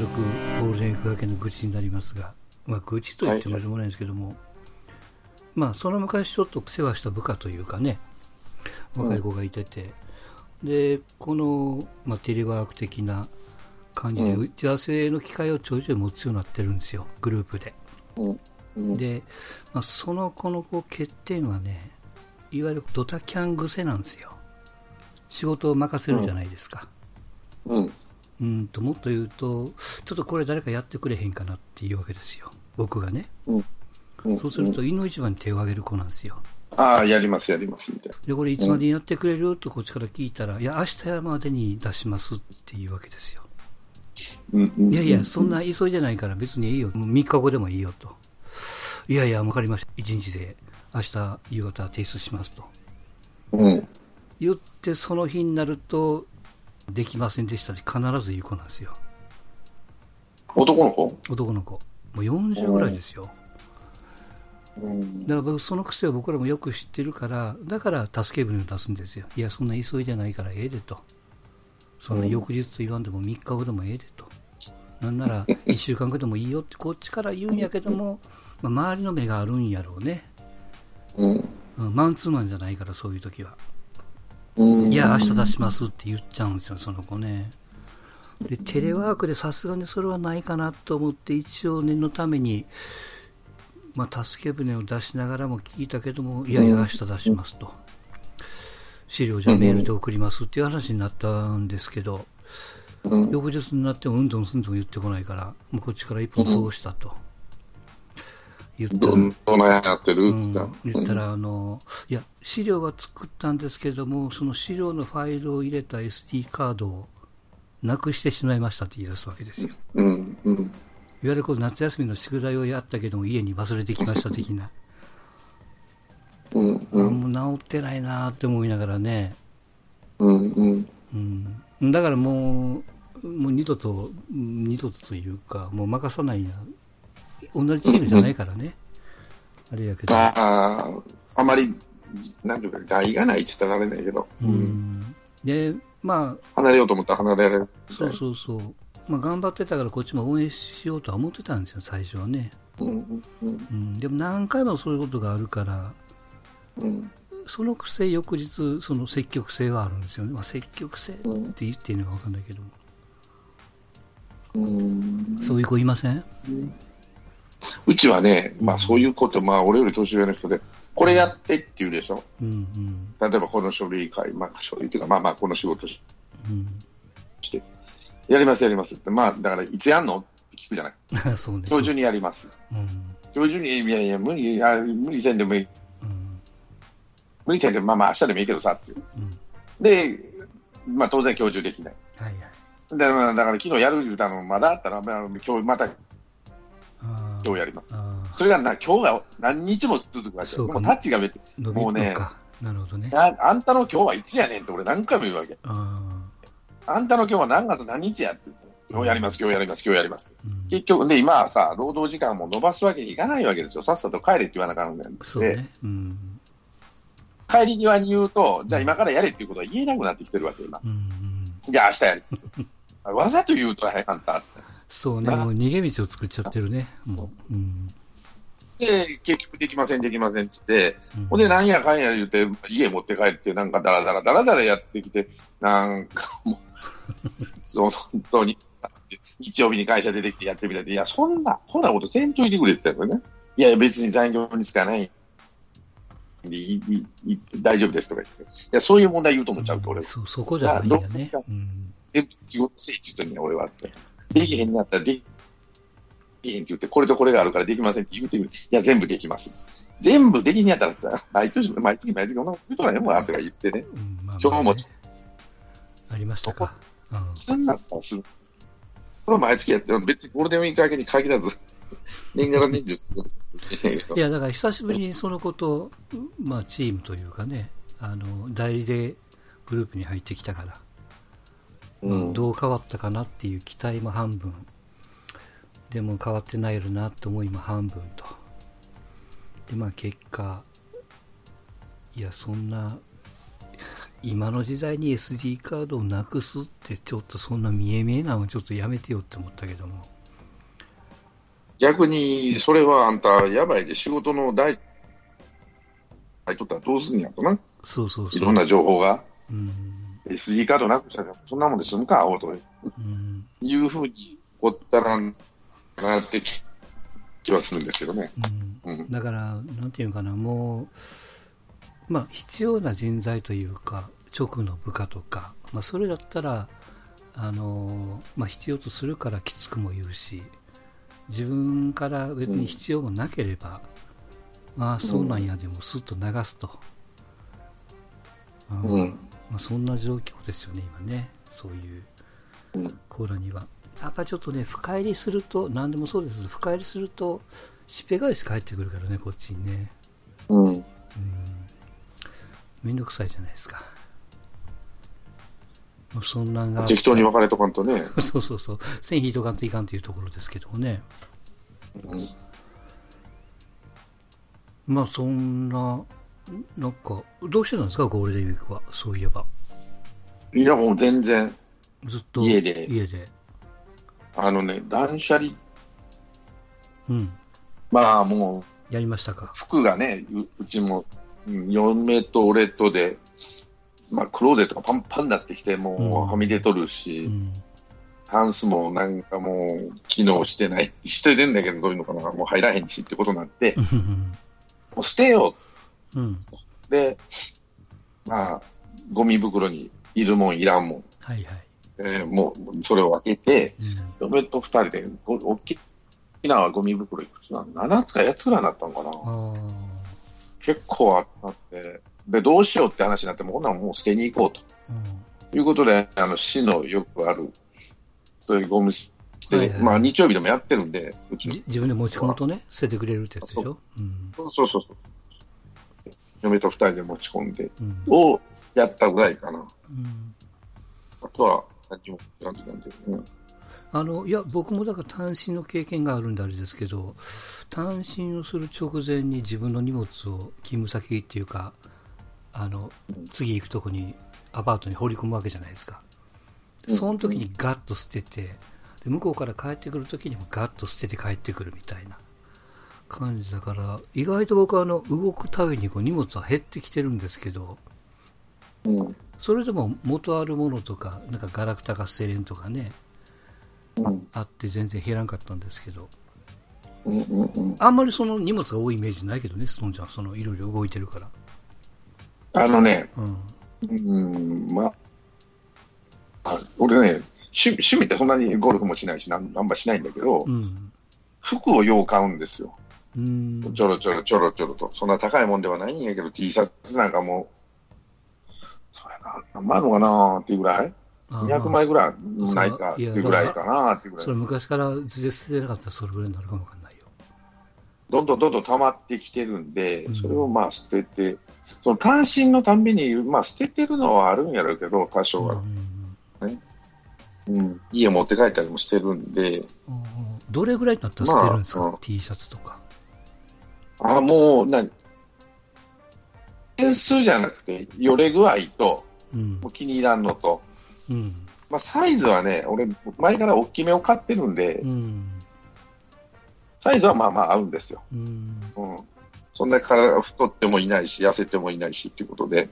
軽くゴールデンウィーク明けの愚痴になりますが、まあ、愚痴と言ってもしょうがないんですけども、まあ、その昔ちょっと世話した部下というかね、若い子がいてて、で、この、まあ、テレワーク的な感じで、打ち合わせの機会をちょいちょい持つようになってるんですよ、グループで。で、まあ、その子のこう欠点はね、いわゆるドタキャン癖なんですよ。仕事を任せるじゃないですか。うん。うんと、もっと言うと、ちょっとこれ誰かやってくれへんかなっていうわけですよ。僕がね。うん。うんそうすると、胃の一番に手を挙げる子なんですよ。ああ、やります、やります、みたいで、これいつまでにやってくれるとこっちから聞いたら、いや、明日までに出しますっていうわけですよ。いやいや、そんな急いじゃないから別にいいよ。もう3日後でもいいよと。いやいや、わかりました。1日で明日夕方提出しますと。うん。言って、その日になると、できませんでしたって必ず言う子なんですよ。男の子？男の子。もう40ぐらいですよ。うん。だから僕、その癖を僕らもよく知ってるから、だから助け舟を出すんですよ。いや、そんな急いでないからええでと。そんな翌日と言わんでも3日後でもええでと。なんなら 1週間後でもいいよってこっちから言うんやけども、まあ、周りの目があるんやろうね。うん。うんマンツーマンじゃないから、そういう時は。うん。いや、明日出しますって言っちゃうんですよ、その子ね。で、テレワークでさすがにそれはないかなと思って、一応念のために、まあ、助け舟を出しながらも聞いたけども、いやいや、明日出しますと。資料じゃあメールで送りますっていう話になったんですけど、うん。翌日になってもうんどんすんどん言ってこないから、もうこっちから一本通したと。言ったらどないやってるうん言ったら、あの、いや、資料は作ったんですけども、その資料のファイルを入れた SD カードをなくしてしまいましたって言い出すわけですよ。うん。うん。いわゆるこう夏休みの宿題をやったけども家に忘れてきました的な。うん。あうん。もう治ってないなって思いながらね。うん。うん。うん。だからもう、もう二度と、うん二度とというか、もう任さないな。同じチームじゃないからね。あれやけど。ああ、あまり、なんていうか、害がないって言ったらあれないけど、う。ん。で、まあ、離れようと思ったら離れられる。そうそうそう。まあ、頑張ってたからこっちも応援しようとは思ってたんですよ、最初はね。うん。うん。うん、でも何回もそういうことがあるから、うん。そのくせ翌日、その積極性はあるんですよね。まあ、積極性って言っていいのか分かんないけども。うん。そういう子いません？うちはね、まあそういうこと、まあ俺より年上の人で、これやってって言うでしょ。うんうん。例えばこの書類会、まあ書類っていうか、まあまあこの仕事しうん。して、やりますやりますって、まあだからいつやんの？って聞くじゃない。そうね。今日中にやります。うん。今日中に、いやいや、無理、あ無理せんでもいい。うん。無理せんでも、まあまあ明日でもいいけどさっていう。うん。で、まあ当然今日中できない。はいはい。だから昨日やる言うたのまだあったら、まあ、今日またああ。今日やります。それがな今日が何日も続くわけよ。そうかもうタッチが別に伸びもうね。なるほどね。ああんたの今日はいつやねんって俺何回も言うわけ。あんたの今日は何月何日やって言って。今日やります、今日やります、今日やります。うん。結局、で、今はさ、労働時間も伸ばすわけにいかないわけですよ。さっさと帰れって言わなあかんので、ね。うん。帰り際に言うと、じゃあ今からやれっていうことは言えなくなってきてるわけ、今。うんうん。じゃあ明日やれ。わざと言うとね、あんた。そうね。なもう逃げ道を作っちゃってるね。もう。うん。で、結局できません、できませんって言って、うんほんで、なんやかんや言うて、家持って帰って、なんかダラダラダラダラやってきて、なんかもう、そう、本当に、日曜日に会社出てきてやってみたいいや、そんな、そんなことせんといてくれって言ったよね。いや別に残業にしかないんでいい大丈夫ですとか言って。いや、そういう問題言うと思っちゃうと、俺は。そう、そこじゃないんだね。うん。全部仕事せいって言ってんね俺はって。できへんになったらできへんって言って、これとこれがあるからできませんって言うてくる。いや、全部できます。全部できんやったらさ、毎年、毎月毎月同じことないもんなとか言ってね。うんまあまあね今日もありましたか。うんすんなったらする。これは毎月やって、別にゴールデンウィーク明けに限らず、年がら年中するいや、だから久しぶりにそのこと、まあ、チームというかね、あの、代理でグループに入ってきたから、うんどう変わったかなっていう期待も半分、でも変わってないよなって思いも半分と。で、まあ結果、いや、そんな、今の時代に SD カードをなくすってちょっとそんな見え見えなのちょっとやめてよって思ったけども。逆に、それはあんた、やばいで仕事の大、入っとったらどうすんやとな。そうそうそう。いろんな情報が。うん。SD カードなくしたら、そんなもんで済むか、おうとうん。いうふうにおったらなって気はするんですけどね。うん。うん。だから、なんていうのかな、もう、まあ、必要な人材というか、直の部下とか、まあ、それだったら、あの、まあ、必要とするからきつくも言うし、自分から別に必要もなければ、まあ、そうなんやでもスッと流すと。うんうん。まあ、そんな状況ですよね、今ね。そういううんコーラには。やっぱちょっとね、深入りすると、何でもそうですけど、深入りすると、しっぺ返し返ってくるからね、こっちにね。うん。うん。めんどくさいじゃないですか。もうそんなんが。適当に分かれとかんとね。そうそうそう。線引いとかんといかんというところですけどもね。うんまあそんな、なんか、どうしてたんですか、ゴールデンウィークは。そういえば。いや、もう全然、ずっと。家で家で。あのね、断捨離、うん。まあもう、やりましたか？服がね、ううちも、うん嫁と俺とで、まあ、クローゼットがパンパンになってきて、もうはみ出とるうし、ん。タンスもなんかもう、機能してない、してるんだけど、どういうのかな、もう入らへんしってことになって、もう捨てようん。う。で、まあ、ゴミ袋にいるもん、いらんもん。はいはい。えーもう、それを分けて、うん。嫁と二人で、ご大きなゴミ袋いくつなの ?7 つか8つぐらいになったのかなあ結構あって、で、どうしようって話になって、もうほんならもう捨てに行こうと。あ。うん。ということで、あの、市のよくある、そういうゴミ捨て、はいはいまあ日曜日でもやってるんで、うち自分で持ち込むとね、捨ててくれるってやつでしょ？うん。そうそうそう。嫁と二人で持ち込んで、うん。をやったぐらいかな。うんあとは、何も感じなんで、うん。あの、いや、僕もだから単身の経験があるんであれですけど、単身をする直前に自分の荷物を勤務先っていうか、あの、次行くとこに、アパートに放り込むわけじゃないですか。うんその時にガッと捨てて、で向こうから帰ってくる時にもガッと捨てて帰ってくるみたいな感じだから、意外と僕はあの、動くたびにこう荷物は減ってきてるんですけど、うん。それでも元あるものとか、なんかガラクタが捨てれんとかね、うん。あって全然減らんかったんですけど、うん。うん。うん。あんまりその荷物が多いイメージないけどね、ストーンちゃん、そのいろいろ動いてるから。あのね、うん。うん、まあ、あ俺ね、趣趣味ってそんなにゴルフもしないし、なんあんましないんだけど、うん。服をよう買うんですよ。うん。ちょろちょろちょろちょろと。そんな高いもんではないんやけど、T シャツなんかもう、そうやな、何万のかなっていうぐらい？あ ?200 枚ぐらいないかっていうぐらいかなっていうぐらいそれ。昔から図で捨ててなかったらそれぐらいになるかもわかんないよ。どんどんどんどん溜まってきてるんでう、んそれをまあ捨てて、その単身のたんびに、まあ捨ててるのはあるんやろうけど、多少は。うんうん。家持って帰ったりもしてるんで、どれぐらいになったら捨てるんですか、まあうん T シャツとか。あ、もう、なに、点数じゃなくて、よれ具合と、うんもう。気に入らんのと、うん。まあサイズはね、俺、前から大きめを買ってるんでう、ん。サイズはまあまあ合うんですよ。うん。うん。そんな体太ってもいないし、痩せてもいないしっていうことで、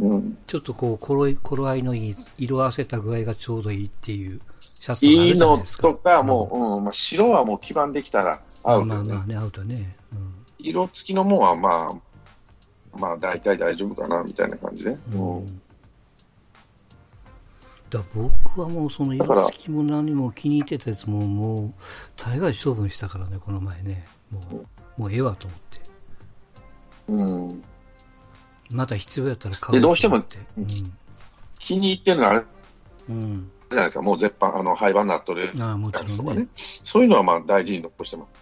うん。ちょっとこう、頃い頃合いのいい、色あせた具合がちょうどいいっていうシャツいいの。とか、もう、うん、まあ白はもう基盤できたら合うけどね。まあまあね、アウトね。うん。色付きのもんはまあ、まあ大体大丈夫かな、みたいな感じで。うん。だ僕はもうその色付きも何も気に入ってたやつももう大概処分したからね、この前ね。もう、もうええわと思って。うん。また必要やったら買うでどうしてもと思って気に入ってるのはあれうん。うん。じゃないですか、もう絶版、あの、廃盤になっとるああ、もやつとかねね。。そういうのはまあ大事に残してます。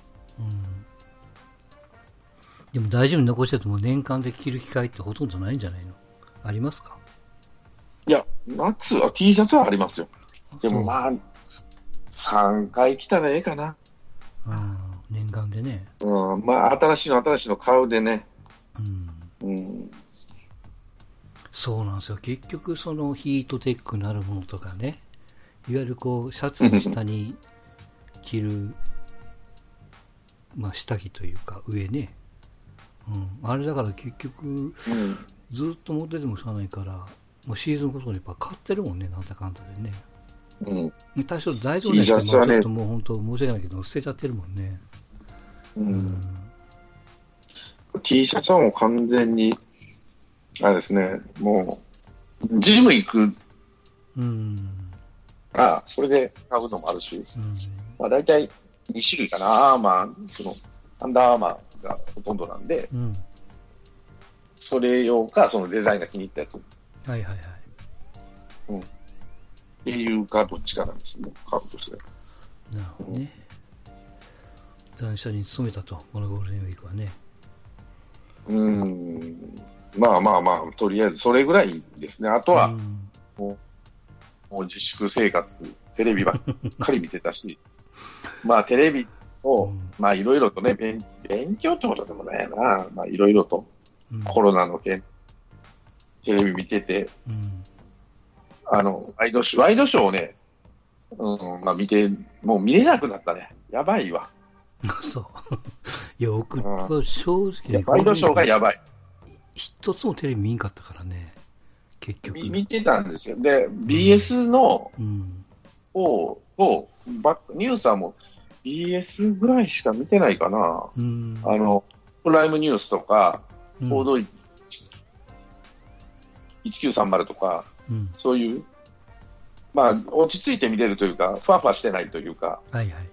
うん。でも大丈夫に残してても年間で着る機会ってほとんどないんじゃないの？ありますか？いや、夏は T シャツはありますよ。でもあ、まあ、3回着たらええかな。ああ念願でね。うん、まあ、新しいの新しいの買うでね。うん。うん。そうなんですよ。結局、そのヒートテックなるものとかね、いわゆるこう、シャツの下に 着る、まあ、下着というか、上ね。うん。あれだから結局、うん。ずっと持っててもしゃあないから、もうシーズンごとにやっぱ買ってるもんね、なんだかんだでね。うん。多少大丈夫な人もちょっともう本当申し訳ないけど、捨てちゃってるもんね。うん。T シャツはもう完全に、あれですね、もう、ジム行くうん。から、それで買うのもあるし、うん。まあ大体2種類かな、アーマー、その、アンダーアーマーがほとんどなんで、うん。それ用か、そのデザインが気に入ったやつっはいはいはい。ていうか、どっちかなんですよね、買うとして。なるほどね。断捨に勤めたと、このゴールデンウィークはね。うーん。まあまあまあ、とりあえずそれぐらいですね。あとは、うんもう自粛生活、テレビばっかり見てたし、まあテレビをうん、まあいろいろとね、勉勉強ってことでもないな、まあいろいろとうんコロナの件、テレビ見てて、うん。あの、ワイドショー、ワイドショーをね、うん、まあ見て、もう見れなくなったね。やばいわ。そう。いや、僕うんは正直ね、ワイドショーがやばい。一つもテレビ見んかったからね、結局。み見てたんですよ。で、BS のうん。方を、バックニュースはもう BS ぐらいしか見てないかな。うん。あの、プライムニュースとか、うん報道1930とか、うん。そういう、まあ、落ち着いて見れるというか、ふわふわしてないというか、はいはい。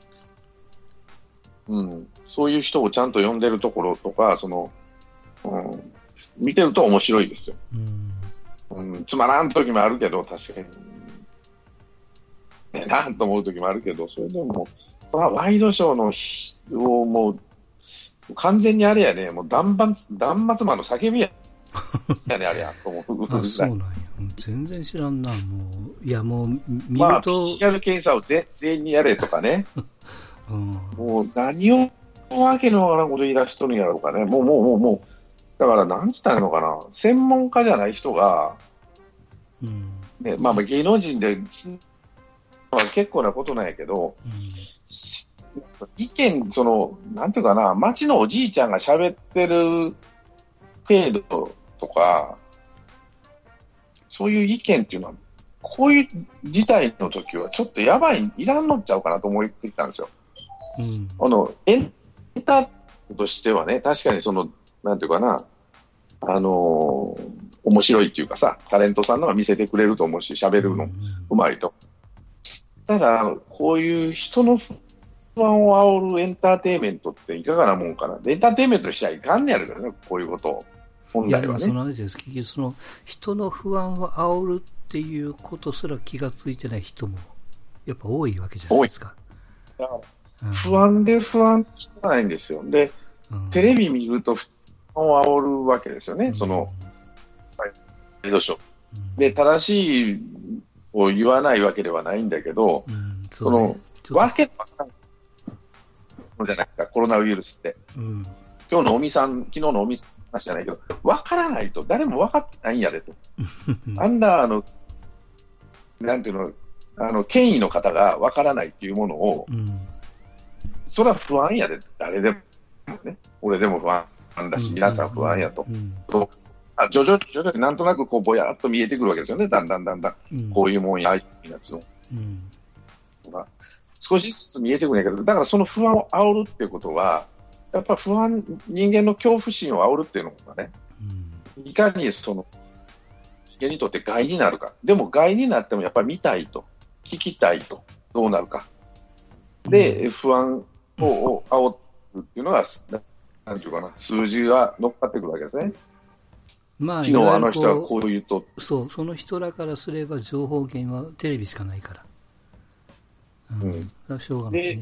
うん、そういう人をちゃんと呼んでるところとか、その、うん、見てると面白いですよ。うん。うん、つまらん時もあるけど、確かに。ね、なんと思う時もあるけど、それでも、まあ、ワイドショーの日をもう、完全にあれやね、もう断末、断末魔の叫びや やね、あれや、と思うぐあ、そう。なんや。うん全然知らんな、もう。いや、もう、み見まあ、ると、PCR 検査を全全員にやれとかね、うん。もう何をわけのわからんこと言い出しとるんやろうかね、もう、もう、もう、もう、だから、なんつったらいいのかな、専門家じゃない人が、うん。ね、まあ、まあ芸能人で、まあ、結構なことなんやけど、うん。意見、その、なんていうかな、町のおじいちゃんが喋ってる程度とか、そういう意見っていうのは、こういう事態の時はちょっとやばい、いらんのっちゃうかなと思ってきたんですよ。うん。あの、エンターとしてはね、確かにその、なんていうかな、あのー面白いっていうかさ、タレントさんのが見せてくれると思うし、喋るのうまいと。ただ、こういう人の不安を煽るエンターテインメントっていかがなもんかな。エンターテインメントにしちゃいかんねやるからね、こういうことを。本来はね。その話です。結局、その、人の不安を煽るっていうことすら気がついてない人も、やっぱ多いわけじゃないですか。だからうん不安で不安しかないんですよ。で、うんテレビ見ると不安を煽るわけですよね、その、、ワイドショー。うんで、正しいを言わないわけではないんだけど、うん、そのそうね、ちょっわけわかんないのじゃないか、コロナウイルスって。とうん、今日の尾身さん、昨日の尾身さんの話じゃないけど、わからないと、誰も分かってないんやでと。アンダーの、なんていうの、あの、権威の方がわからないっていうものを、うん、それは不安やで、誰でもね。俺でも不安だし、皆さん不安やと。うん、あ徐々に徐々になんとなくこうぼやっと見えてくるわけですよね、だんだんだんだん。うん、こういうもんや、ああいうやつのうん、が。少しずつ見えてくるんやけど、だからその不安を煽るっていうことは、やっぱ不安、人間の恐怖心を煽るっていうのがね、うん、いかにその、人間にとって害になるか。でも害になってもやっぱり見たいと、聞きたいと、どうなるか。で、不安をを煽るっていうのが、ななんていうかな、数字が乗っかってくるわけですね。まあ、昨日あの人はここう言うと、う、そう、その人らからすれば情報源はテレビしかないから。うん、うん。しょうがない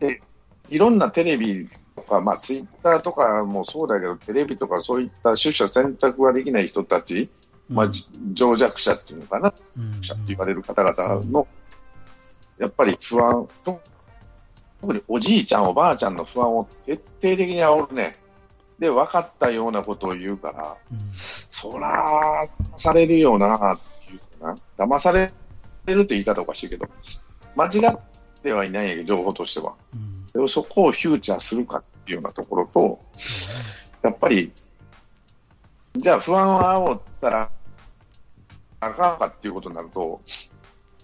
ね。いろんなテレビとか、まあ、ツイッターとかもそうだけど、テレビとかそういった取捨選択ができない人たち、まあ、じ情弱者っていうのかな、うん、者って言われる方々の、やっぱり不安と、特におじいちゃん、おばあちゃんの不安を徹底的に煽るね。で分かったようなことを言うから、うんそら、騙されるよなっていうかな。騙されるって言い方おかしいけど、間違ってはいないんやけど、情報としては。うんでもそこをフューチャーするかっていうようなところと、やっぱり、じゃあ不安を煽ったら、あかんかっていうことになると、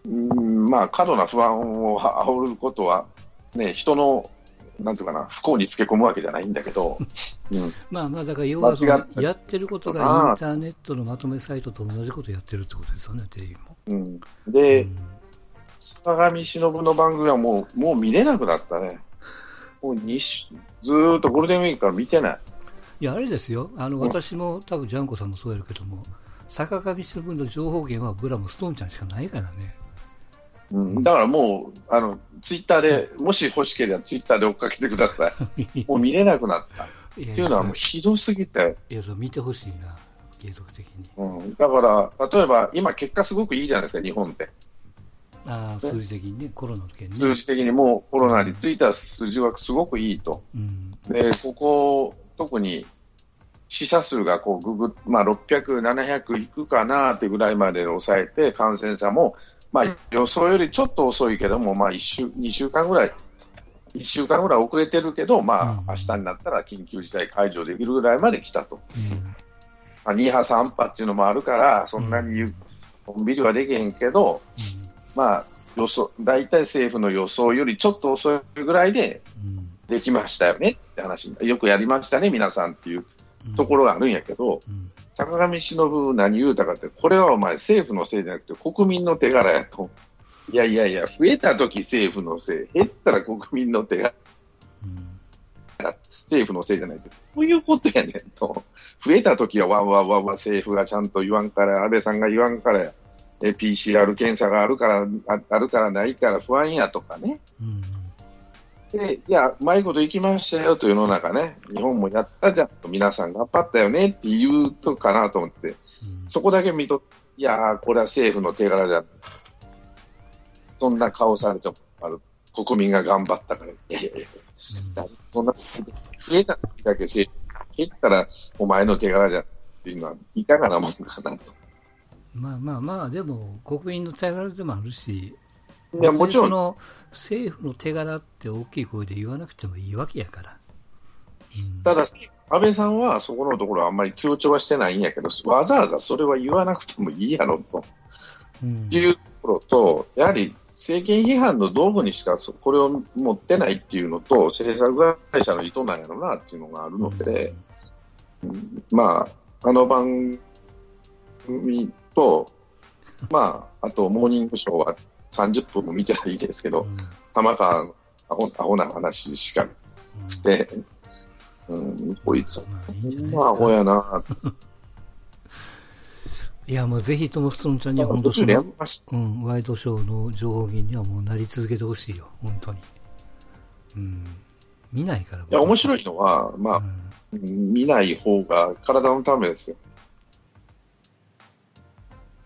うんまあ、過度な不安を煽ることは、ね、人の、なんていうかな、不幸につけ込むわけじゃないんだけど、うん、まあまあ、だから要はそのやってることがインターネットのまとめサイトと同じことやってるってことですよね、テレビも。うん、で、うん坂上忍の番組はもう、もう見れなくなったね。もう二週ずーっとゴールデンウィークから見てない。いや、あれですよ、あのん私も多分ジャンコさんもそうやるけども、坂上忍の情報源はブラもストーンちゃんしかないからね。うん、だからもう、あの、ツイッターで、もし欲しければツイッターで追っかけてください。もう見れなくなった。っていうのはもうひどすぎて。いや、見てほしいな、継続的に。うん、だから、例えば今結果すごくいいじゃないですか、日本って。ああ、数字的にね、コロナの件ね。数字的にもうコロナについた数字はすごくいいと。うん。で、ここ、特に死者数がこうぐぐ、まあ、600、700いくかなってぐらいまで抑えて、感染者も、まあ、予想よりちょっと遅いけども、まあ、1週、2週間ぐらい、1週間ぐらい遅れてるけど、まうんあ、明日になったら緊急事態解除できるぐらいまで来たと。うん。まあ、2波、3波っていうのもあるから、そんなにゆのんびりはできへんけど、まあ、予想、大体政府の予想よりちょっと遅いぐらいでうん。できましたよねって話。よくやりましたね、皆さんっていううんところがあるんやけど、うん坂上忍何言うたかって、これはお前政府のせいじゃなくて国民の手柄やと。いやいやいや、増えた時政府のせい、減ったら国民の手柄、うん政府のせいじゃないって、こういうことやねんと。増えた時はわんわんわんわん政府がちゃんと言わんから、安倍さんが言わんからや、え PCR 検査があるから、ああるからないから不安やとかね。うんで、いや、うまいこといきましたよと世の中ね、日本もやったじゃんと、皆さん頑張ったよねって言うとかなと思って、うんそこだけ見といやー、これは政府の手柄じゃん。そんな顔されてもある。国民が頑張ったから。いやいやいや、そんな、増えた時だけ政府、減ったらお前の手柄じゃんっていうのは、いかがなもんかなと。まあまあまあ、でも、国民の手柄でもあるし、いや、もちろん、その政府の手柄って大きい声で言わなくてもいいわけやから。うんただ、安倍さんはそこのところはあんまり強調はしてないんやけど、わざわざそれは言わなくてもいいやろと。うんいうところと、やはり政権批判の道具にしかそこれを持ってないっていうのと、政策会社の意図なんやろなっていうのがあるので、うんまあ、あの番組と、まあ、あと、モーニングショーは30分も見てないですけど、うん玉川のアホアホな話しかうんで、うん、こいつ、まあアホか。やな、いや、もうぜひともストーンちゃんには本当そのめました。うん、ワイドショーの情報源にはもうなり続けてほしいよ、本当に。うん。見ないから。いや、面白い。いのは、まあう、ん見ない方が体のためですよ。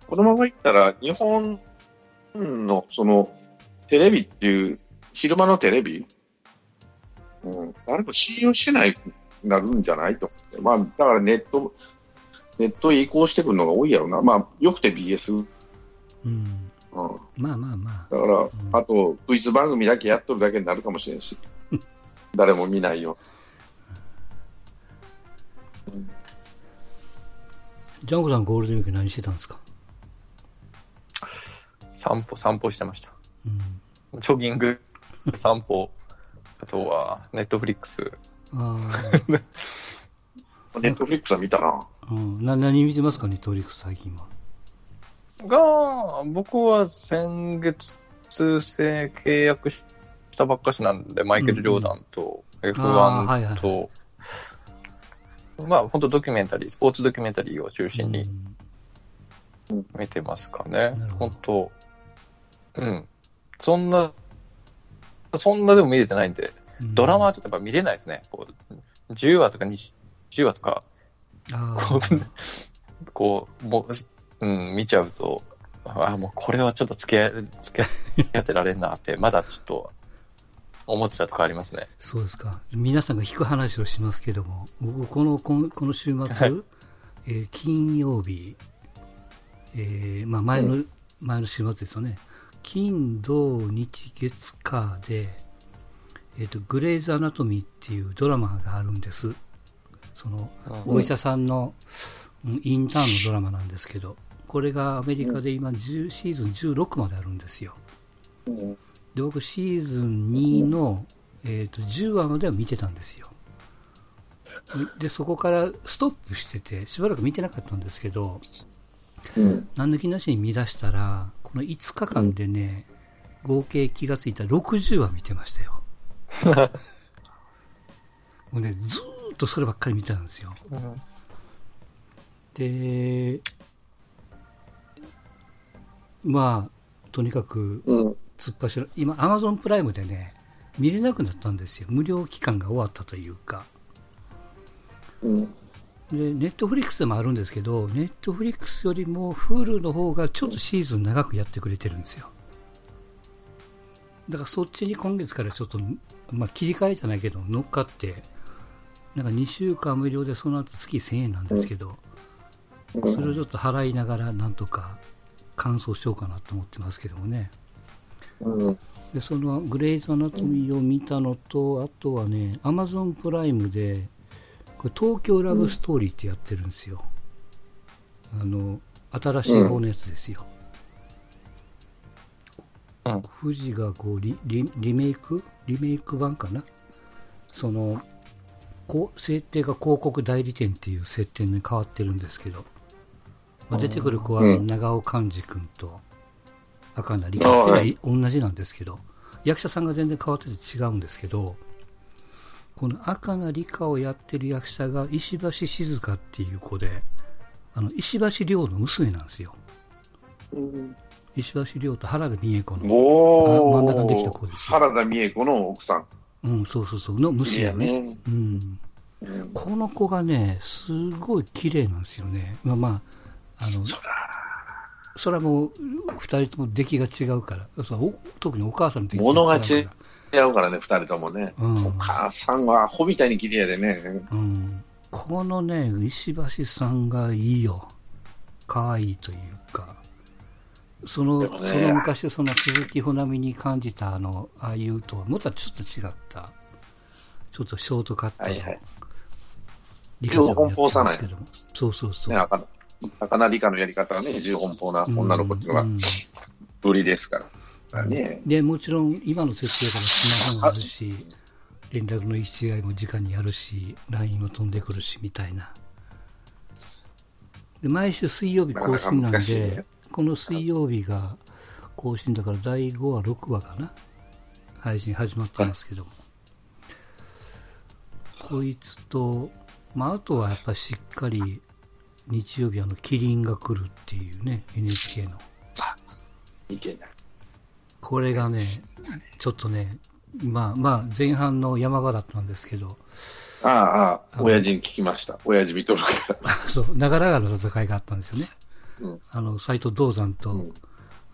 このままいったら、日本のそのテレビっていう、昼間のテレビ、うん、誰も信用してないなるんじゃないと。まあ、だからネット、ネットへ移行してくるのが多いやろな。まあ、よくて BS。うん、うん。まあまあまあ。だから、んあと、クイズ番組だけやっとるだけになるかもしれんし。誰も見ないよ。ジャンコさんゴールデンウィーク何してたんですか？散歩、散歩してました。うん。ジョギング、散歩、あとは、ネットフリックス。あ ネットフリックスは見たな。あ、うん。な、何見てますか？ネットフリックス最近は。が、僕は先月制契約したばっかしなんで、マイケル・ジョーダンとあーはいはい F1 と、まあ、本当ドキュメンタリー、スポーツドキュメンタリーを中心にうん見てますかねなる。ほど本当うん。そんな、そんなでも見れてないんで、うんドラマはちょっとやっぱ見れないですね。こう10話とか20話とか、あこあう、こう、もう、うん、見ちゃうと、ああ、もうこれはちょっと付き合い、付き合ってられんなって、まだちょっと、思ってたと変わりますね。そうですか。皆さんが引く話をしますけども、僕、この、このこの週末、はいえー金曜日、えーまあ前の、前の週末ですよね。金、土、日、月、火で、えっ、と、グレイズ・アナトミーっていうドラマがあるんです。その、うんお医者さんの、うんインターンのドラマなんですけど、これがアメリカで今、10シーズン16まであるんですよ。うんで僕シーズン2の、えー、と10話までは見てたんですよでそこからストップしててしばらく見てなかったんですけどうん。何抜きなしに見出したらこの5日間でね合計気がついたら60話見てましたよ もうねずーっとそればっかり見てたんですよでまあとにかくうん。突っ走る今、アマゾンプライムでね、見れなくなったんですよ。無料期間が終わったというか。うん。で、ネットフリックスでもあるんですけど、ネットフリックスよりも Hulu の方がちょっとシーズン長くやってくれてるんですよ。だからそっちに今月からちょっと、まあ切り替えじゃないけど、乗っかって、なんか2週間無料でその後月1000円なんですけど、それをちょっと払いながらなんとか完走しようかなと思ってますけどもね。でそのグレイズ・アナトミーを見たのと、あとはね、アマゾンプライムで、これ東京ラブストーリーってやってるんですよ。あの、新しい方のやつですよ。うん。富士がこうリリリメイク？リメイク版かな？その、こう設定が広告代理店っていう設定に変わってるんですけど、まあ、出てくる子はうん。長尾寛治君と赤名理香って同じなんですけど、役者さんが全然変わってて違うんですけど、この赤名理香をやってる役者が石橋静香っていう子で、あの石橋亮の娘なんですよ。うん。石橋亮と原田美恵子の、真ん中にできた子ですよ原田美恵子の奥さん。うん、そうそうそう、の娘やね。ね。うん。うんこの子がね、すごい綺麗なんですよね。まあまあ、あの、それはもう、二人とも出来が違うから、そうお特にお母さんの出来物が違うから違うからね、二人ともね。うんお母さんはアホみたいに綺麗でね。うん、このね、石橋さんがいいよ。可愛いというか。その、ねその昔、その鈴木保奈美に感じたあの、ああいうとは、またちょっと違った。ちょっとショートカットのはいはい。リカちゃんもやってますけども。そうそうそう。ね、赤赤名理科のやり方はね、重奔放な女の子っていうのがうん売りですから。ね。で、もちろん今の設定からスマホもあるし、連絡の一違いも直にあるし、LINE も飛んでくるし、みたいな。で、毎週水曜日更新なんでね、この水曜日が更新だから第5話、6話かな？配信始まってますけども。こいつと、まあ、あとはやっぱりしっかり日曜日あの、キリンが来るっていうね、NHK の。いけない。これがね、ちょっとね、まあまあ、前半の山場だったんですけど、ああ、ああ、あ親父に聞きました。親父見とるから。そう、長々の戦いがあったんですよね。うんあの、斎藤道山と、うん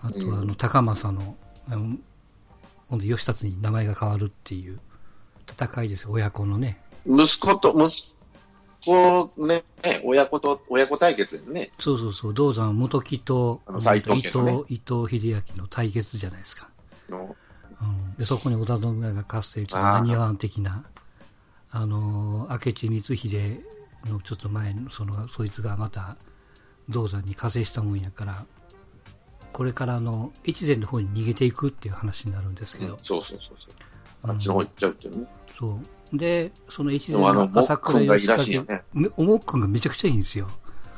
あとはあの、高政の、あの今度義達に名前が変わるっていう戦いですよ、親子のね。息子と、息子ね、親子と、親子対決ですね。そうそうそう、道山元木と、あの斎藤ね伊藤、伊藤秀明の対決じゃないですか。の。うん、でそこに織田信長がかつてちょっとあー。何ワン的な、あのー明智光秀のちょっと前の、その、そいつがまた、道山に加勢したもんやから、これからあの、越前の方に逃げていくっていう話になるんですけど、そうそうそうそう。あっちの方行っちゃうっていうね。そう。で、その越でもあの、前の朝倉義景ね。もっくんがめちゃくちゃいいんですよ。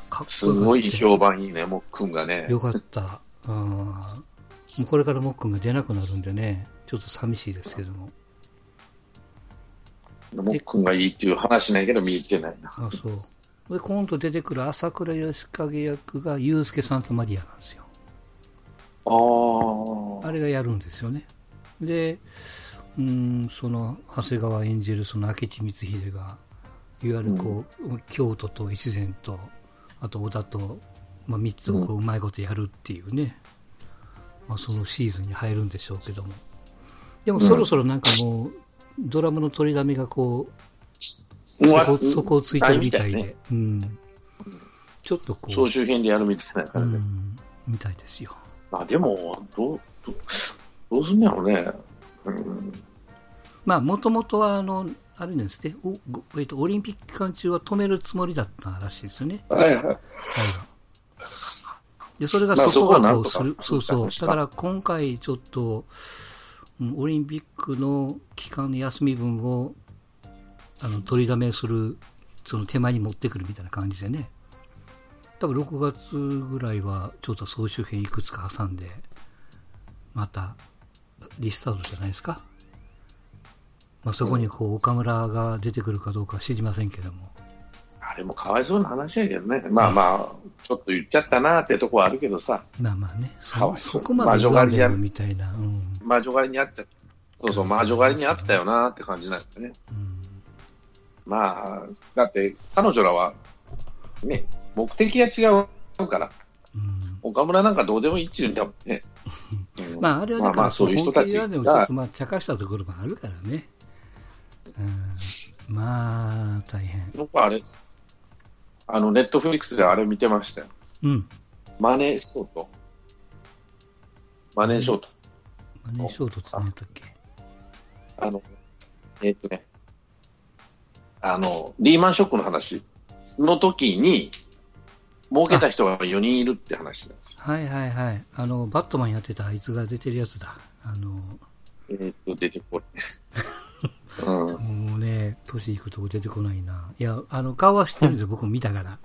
かっこすごい評判いいね、もっくんがね。よかった。うんもうこれからもっくんが出なくなるんでね、ちょっと寂しいですけども。もっくんがいいっていう話ないけど見えてないな。あそう。で、今度出てくる朝倉義景役がユースケ・サンタマリアなんですよ。ああ。あれがやるんですよね。で、うん、その、長谷川演じるその明智光秀が、いわゆるこう、京都と越前と、あと織田と、まあ、3つをこううまいことやるっていうね、まあ、そのシーズンに入るんでしょうけども。でもそろそろなんかもう、ドラムの取りだめがこう、そこ、そこをついてるみたいないみたいで、うん。ちょっとこ総う、集編でやるみたいなう感じで。ん、みたいですよ。まあでも、どう、どうすんのやろうね。うん。まあ、もともとは、あの、あれですね、おごえっと、オリンピック期間中は止めるつもりだったらしいですよね、はいはい。はいで、それがまあそこがことうする、そうそう。確かだから今回ちょっと、うんオリンピックの期間の休み分を、あの、取りだめする、その手前に持ってくるみたいな感じでね。多分6月ぐらいは、ちょっと総集編いくつか挟んで、また、リスタートじゃないですか。まあ、そこにこう、岡村が出てくるかどうかは知りませんけども。あれもかわいそうな話やけどね。まあまあ、ちょっと言っちゃったなってとこはあるけどさ、まあまあね、そうそそこまで言わんでもみたいな。うん魔女狩りにあった。そうそう、魔女狩りにあったよなって感じなんですよね。うんまあ、だって彼女らは、ね、目的が違うから、うん岡村なんかどうでもいいっちゅうんだもんね。うんまあ、あれはだから、まあまあそういう人たち本気ではでもちょっとまあ、茶化したところもあるからね。うん、まあ、大変。僕はあれ、あの、ネットフリックスであれ見てましたよ。うん。マネーショート。マネーショート。マネーショートって何やったっけ？あの、えっとね、あの、リーマンショックの話の時に、儲けた人が4人いるって話なんですよ。はいはいはい。あの、バットマンやってたあいつが出てるやつだ。あの、えっと、出てこない。うん。もうね、年いくとこ出てこないな。いや、あの、顔は知ってるんですよ。僕も見たから。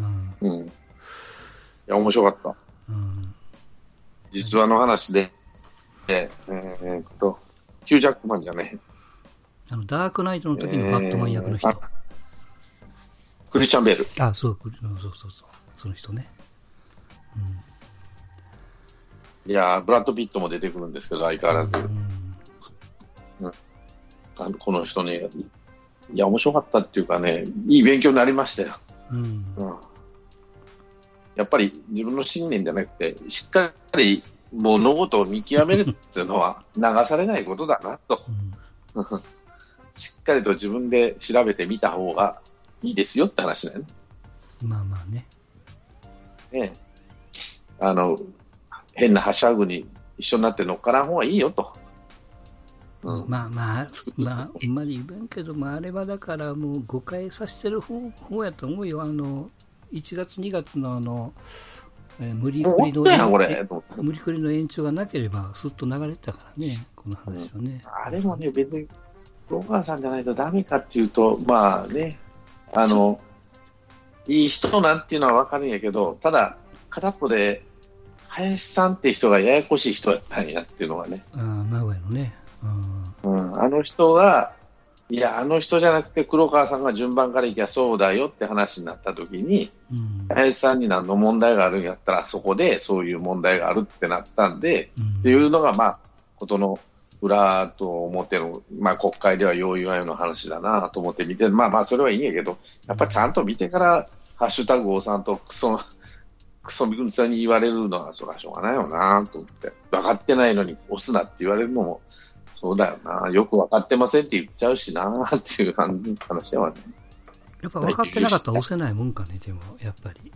うん。うん。いや、面白かった。うん。実話の話で、ええーっと、ヒュージャックマンじゃねえ。あの、ダークナイトの時のバットマン役の人。えーあクリスチャン・ベール。あ、そう、くそうそうそう。その人ね。いやー、ブラッド・ピットも出てくるんですけど、相変わらず、うん。あのこの人ね、いや、面白かったっていうかね、いい勉強になりましたよ。うん。うんやっぱり自分の信念じゃなくて、しっかり物事を見極めるっていうのは 流されないことだなと。うん しっかりと自分で調べてみた方がいいですよって話だよね。まあまあね。ねえあの、変なはしゃぐに一緒になって乗っからん方がいいよと。うん。まあまあ、まあ、あんまり言わんけど、まあ、あれはだからもう誤解させてる方方やと思うよ。あの、1月2月のあの、えー無理くりの無理くりの延長がなければ、すっと流れてたからね、この話はね。あれもね、別に、お母さんじゃないとダメかっていうと、まあね、あの、いい人なんていうのはわかるんやけど、ただ、片っぽで、林さんって人がややこしい人だったんやっていうのがね、あー名古屋のね。うんうん、あの人が、いや、あの人じゃなくて黒川さんが順番からいきゃそうだよって話になった時に、うん。林さんに何の問題があるんやったら、そこでそういう問題があるってなったんで、うん。っていうのが、まあ、ことの裏と表の、まあ、国会ではよう言わんような話だなと思って見て、まあまあ、それはいいんやけど、やっぱちゃんと見てから、ハッシュタグをさんとクソ、クソみくさんに言われるのは、そりゃしょうがないよなと思って、分かってないのに押すなって言われるのも、そうだよな、よく分かってませんって言っちゃうしなっていう話だわね。やっぱ分かってなかったら押せないもんかね、でも、やっぱり。い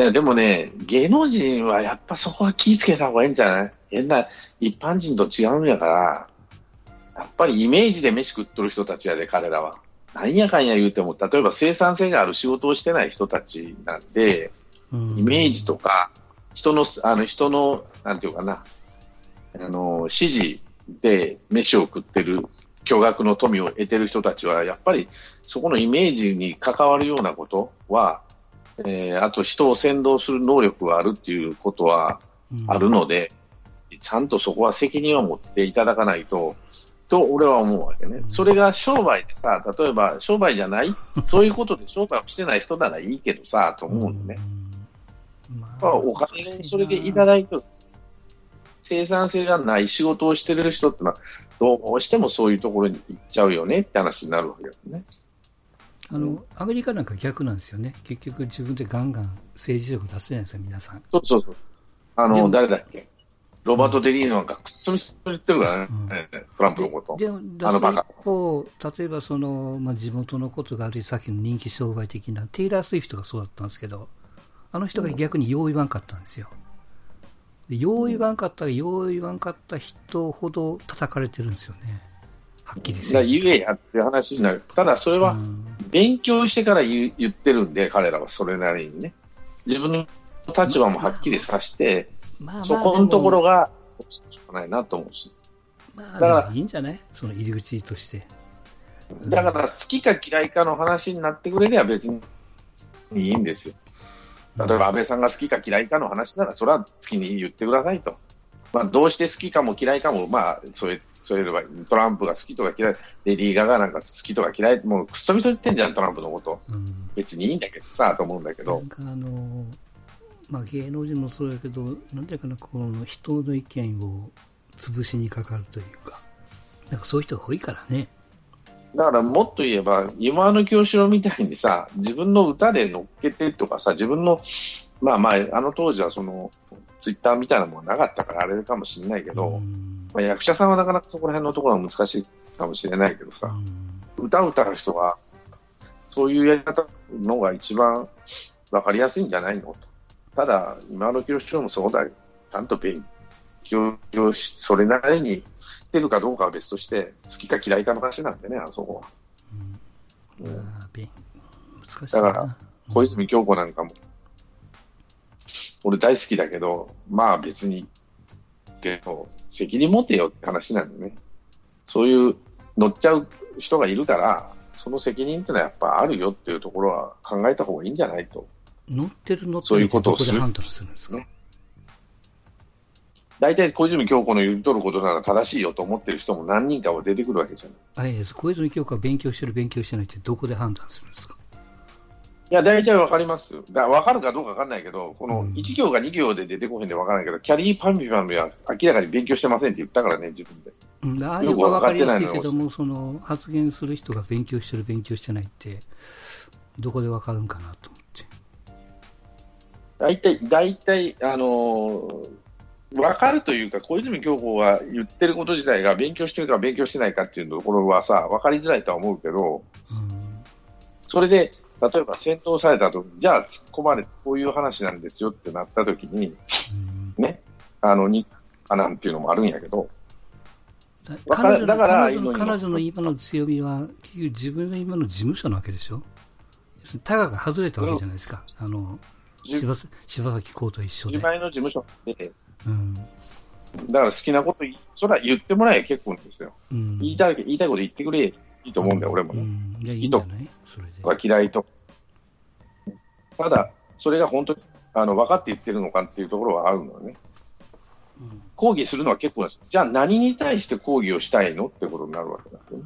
や、でもね、芸能人はやっぱそこは気ぃつけた方がいいんじゃない？変な一般人と違うんやから、やっぱりイメージで飯食っとる人たちやで、彼らは。なんやかんや言うても、例えば生産性がある仕事をしてない人たちなんで、うんイメージとか、人の、あの、人の、なんていうかな、あの、指示で飯を食ってる、巨額の富を得てる人たちは、やっぱりそこのイメージに関わるようなことは、えーあと人を先導する能力があるっていうことはうん。あるので、ちゃんとそこは責任を持っていただかないと、と俺は思うわけね。それが商売でさ、例えば商売じゃない、そういうことで商売をしてない人ならいいけどさ、と思うのね。うん。ままあお金をそれでいただいてる、生産性がない仕事をしてる人ってのは、どうしてもそういうところに行っちゃうよねって話になるわけですね。あの、アメリカなんか逆なんですよね。結局自分でガンガン政治力出せないんですよ、皆さん。そうそうそう。あの、誰だっけ？ロバート・デ・リーノなんかくっそみそ言ってるからね、うんトランプのこと。でも、一方、例えばその、まあ、地元のことがあるさっきの人気商売的な、テイラー・スウィフトがそうだったんですけど、あの人が逆によう言わんかったんですよ。でよう言わんかったら、よう言わんかった人ほど叩かれてるんですよね。はっきり言えやって話になる。ただそれはうん勉強してから言う言ってるんで、彼らはそれなりにね。自分の立場もはっきりさして、まあまあそこのところが、しかないなと思うし。まあ、だからいいんじゃない？その入り口として。だから好きか嫌いかの話になってくれりゃ別にいいんですよ。例えば安倍さんが好きか嫌いかの話なら、それは好きに言ってくださいと。まあ、どうして好きかも嫌いかも、まあ、それ、それればいい、トランプが好きとか嫌い、レディー・ガガなんか好きとか嫌い、もうくっそみそ言ってんじゃん、トランプのこと。うん別にいいんだけどさ、と思うんだけどなん。かあの、まあ、芸能人もそうやけど、なんていうかな、この人の意見を潰しにかかるというか、なんかそういう人が多いからね。だからもっと言えば、今の清志郎みたいにさ、自分の歌で乗っけてとかさ、自分の、まあまあ、あの当時はその、ツイッターみたいなものがなかったからあれかもしれないけど、うんまあ、役者さんはなかなかそこら辺のところは難しいかもしれないけどさ、歌を歌う人は、そういうやり方のが一番わかりやすいんじゃないの？と。ただ、今の清志郎もそうだよ。ちゃんと勉強し、それなりにしてるかどうかは別として、好きか嫌いかの話なんでね、あそこは。うん難しいだな。から小泉京子なんかも、俺大好きだけど、まあ別に、けど、責任持てよって話なんでね。そういう乗っちゃう人がいるから、その責任ってのはやっぱあるよっていうところは考えた方がいいんじゃないと。乗ってる乗ってそういうことをす判断するんですか？ね大体小泉京子の言うとることなら正しいよと思ってる人も何人かは出てくるわけじゃない。あいいです。小泉京子は勉強してる、勉強してないってどこで判断するんですか？いや、大体わかります。だわかるかどうかわかんないけど、このうん1行か2行で出てこへんでわからないけど、キャリーパンピパンピは明らかに勉強してませんって言ったからね、自分で。うん、ああいうのは分かりかってないのやすいけども、その発言する人が勉強してる、勉強してないって、どこで分かるんかなと思って。大体、大体、あのーわかるというか、小泉京子が言ってること自体が勉強してるか勉強してないかっていうところはさ、わかりづらいとは思うけど、うんそれで、例えば戦闘されたとじゃあ突っ込まれてこういう話なんですよってなったときに、うんね、あの、に、あなんていうのもあるんやけど、だわか彼女だから彼女の今の強みは、結局自分の今の事務所なわけでしょ？タガが外れたわけじゃないですか。あの、じ柴さ柴咲コウと一緒で。自前の事務所で、うん。だから好きなことそれは言ってもらえば結構ですよ。うん。言いたい、言いたいこと言ってくれ、いいと思うんだよ、俺もね。うん。いや、いいんじゃない？それで。とか嫌いと。ただ、それが本当にあの分かって言ってるのかっていうところはあるのよね。うん抗議するのは結構なんです。じゃあ何に対して抗議をしたいのってことになるわけなんですよね。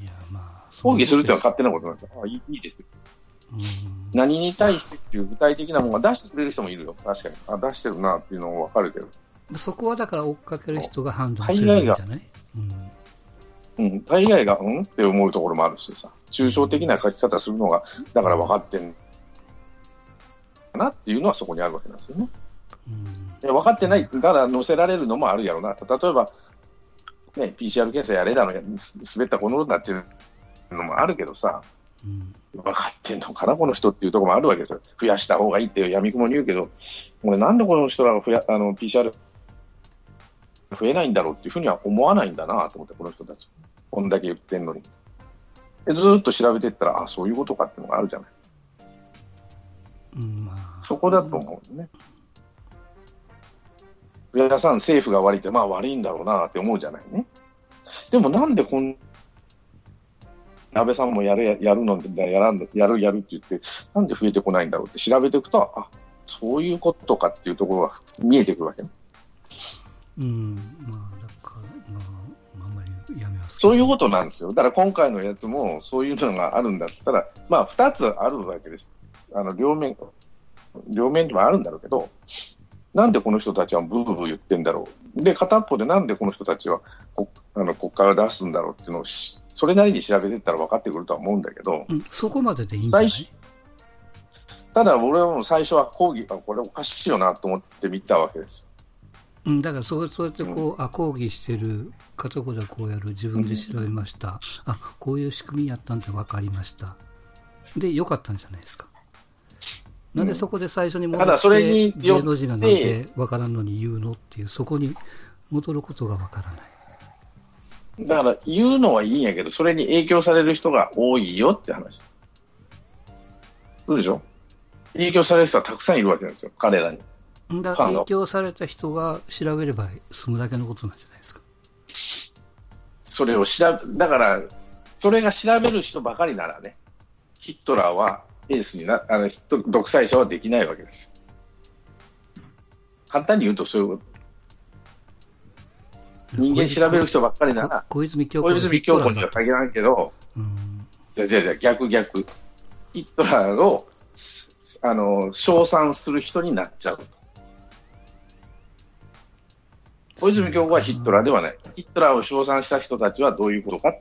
いや、まあ、抗議するってのはか勝手なことなんですよ。あいいです。何に対してっていう具体的なものが出してくれる人もいるよ。確かに。あ、出してるなっていうのも分かるけど。そこはだから追っかける人が判断すればいいんじゃない？うん。うん。大概が、うん？って思うところもあるしさ。抽象的な書き方するのが、だから分かってんかなっていうのはそこにあるわけなんですよね。うんで分かってないから載せられるのもあるやろな。例えば、ね、PCR 検査やれだの、す滑ったこのだっていうのもあるけどさ、うん。分かってんのかな、この人っていうところもあるわけですよ。増やした方がいいってやみくもに言うけど、俺なんでこの人らが増やあの PCR 増えないんだろうっていうふうには思わないんだなと思って、この人たち。こんだけ言ってんのに。でずーっと調べていったら、あ、そういうことかっていうのがあるじゃない。うん、まあ。そこだと思うね。皆さん、政府が悪いって、まあ悪いんだろうなって思うじゃないね。でもなんでこん、安倍さんもやるややるのだやらんのやるやるって言って、なんで増えてこないんだろうって調べていくと、あそういうことかっていうところが見えてくるわけね。うん。まあ、だから、まあ、あんまりやめますそういうことなんですよ。だから今回のやつもそういうのがあるんだったら、まあ二つあるわけです。あの、両面、両面でもあるんだろうけど、なんでこの人たちはブーブー言ってんだろう。で、片っぽでなんでこの人たちはこあの国会を出すんだろうっていうのをしそれなりに調べていったら分かってくるとは思うんだけど、うん、そこまででいいんじゃない？ただ俺はもう最初は抗議、あこれおかしいよなと思って見たわけです。うん、だからそうそうやってこう、あ抗議してる片方でこうやる自分で調べました、あこういう仕組みやったんって分かりました。でよかったんじゃないですか。なんでそこで最初に戻って、芸能人がなんで分からんのに言うのっていうそこに戻ることが分からないだから言うのはいいんやけど、それに影響される人が多いよって話。そうでしょ？影響される人はたくさんいるわけなんですよ、彼らに。だから影響された人が調べれば済むだけのことなんじゃないですか？それを調べ、だから、それが調べる人ばかりならね、ヒットラーはエースにな、あの、独裁者はできないわけですよ。簡単に言うとそういうこと。人間調べる人ばっかりなら、小泉京小泉京子には限らんけど、うんじゃじゃじゃ逆逆。ヒットラーを、すあの、称賛する人になっちゃうと。小泉京子はヒットラーではない。ヒットラーを称賛した人たちはどういうことか。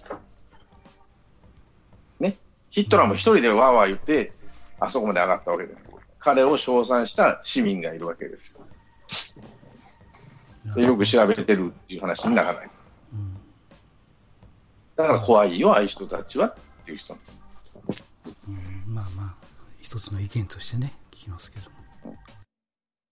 ね。ヒットラーも一人でわーわー言って、あそこまで上がったわけで彼を称賛した市民がいるわけですよ。でよく調べてるっていう話にならない。だから怖いよ、ああいう人たちはっていう人。うんまあまあ一つの意見としてね聞きますけども